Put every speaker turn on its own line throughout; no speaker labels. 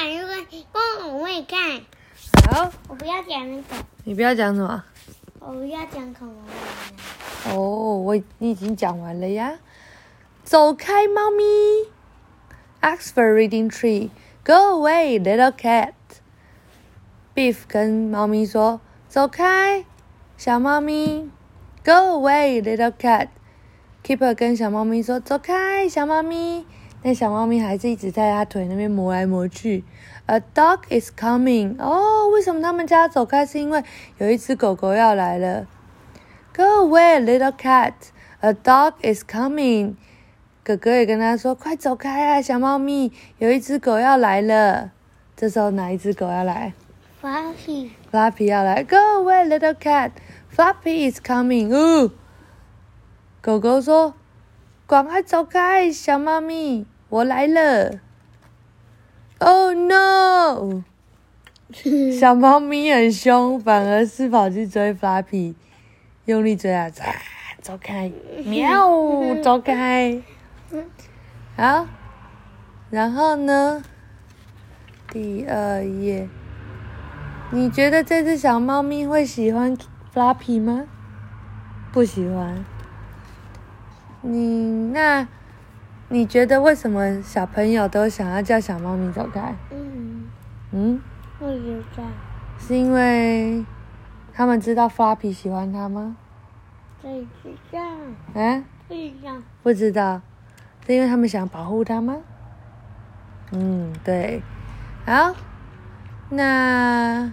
玩那个，光我会看。
好，
我不要讲那个，
你不要讲什么。
我不要讲恐龙玩
哦，我你已经讲完了呀。走开，猫咪。Ask for reading tree. Go away, little cat. Beef 跟猫咪说：“走开，小猫咪。”Go away, little cat. Keeper 跟小猫咪说：“走开，小猫咪。”那小猫咪还是一直在它腿那边磨来磨去。A dog is coming. 哦，为什么他们家走开？是因为有一只狗狗要来了。Go away, little cat. A dog is coming. 哥哥也跟他说：“快走开啊，小猫咪，有一只狗要来了。”这时候哪一只狗要来
？Fluffy。
Fluffy 要来。Go away, little cat. Fluffy is coming. 哦，狗狗说：“赶快走开，小猫咪，我来了。”Oh no！小猫咪很凶，反而是跑去追 Flappy，用力追啊！走开！喵！走开！好，然后呢？第二页，你觉得这只小猫咪会喜欢 Flappy 吗？不喜欢。你那，你觉得为什么小朋友都想要叫小猫咪走开？
嗯，
嗯，
不知道。
是因为他们知道 Fluffy 喜欢它吗？
不知道。
啊？
不知道。
不知道，是因为他们想保护它吗？嗯，对。好，那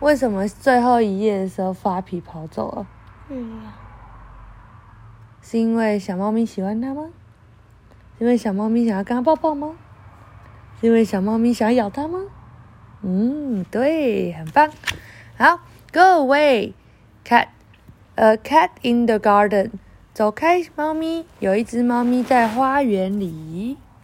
为什么最后一页的时候发皮跑走了？
嗯。
是因为小猫咪喜欢它吗？是因为小猫咪想要跟它抱抱吗？是因为小猫咪想要咬它吗？嗯，对，很棒。好，Go away, cat. A cat in the garden. 走开，猫咪。有一只猫咪在花园里。